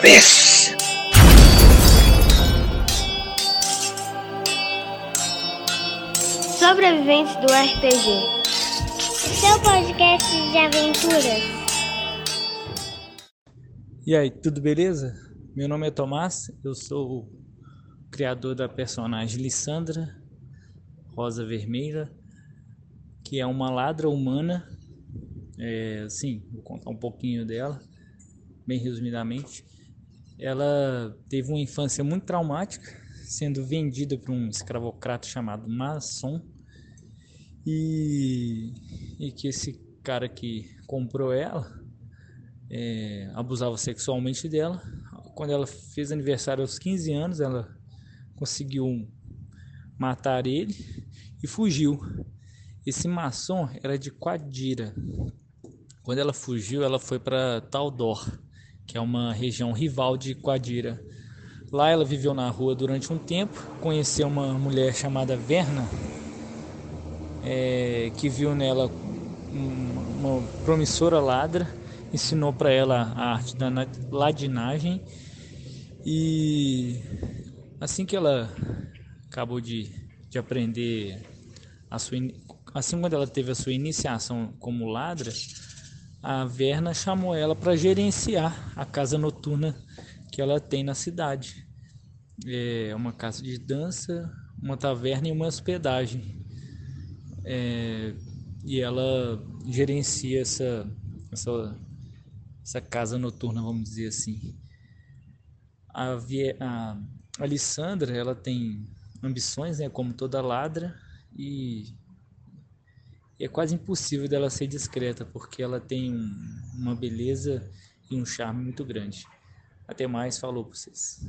vez! Sobreviventes do RPG. Seu podcast de aventuras. E aí, tudo beleza? Meu nome é Tomás, eu sou o criador da personagem Lissandra Rosa Vermelha, que é uma ladra humana. É, sim, vou contar um pouquinho dela, bem resumidamente. Ela teve uma infância muito traumática, sendo vendida por um escravocrata chamado Maçom. E, e que esse cara que comprou ela é, abusava sexualmente dela. Quando ela fez aniversário aos 15 anos, ela conseguiu matar ele e fugiu. Esse maçom era de Quadira. Quando ela fugiu, ela foi para Taldor, que é uma região rival de Quadira. Lá ela viveu na rua durante um tempo, conheceu uma mulher chamada Verna, é, que viu nela uma promissora ladra, ensinou para ela a arte da ladinagem e assim que ela acabou de, de aprender a sua assim quando ela teve a sua iniciação como ladra, a Verna chamou ela para gerenciar a casa noturna que ela tem na cidade. É uma casa de dança, uma taverna e uma hospedagem. É, e ela gerencia essa, essa, essa casa noturna, vamos dizer assim. A, a Alessandra, ela tem ambições, né, como toda ladra, e é quase impossível dela ser discreta, porque ela tem um, uma beleza e um charme muito grande. Até mais, falou para vocês.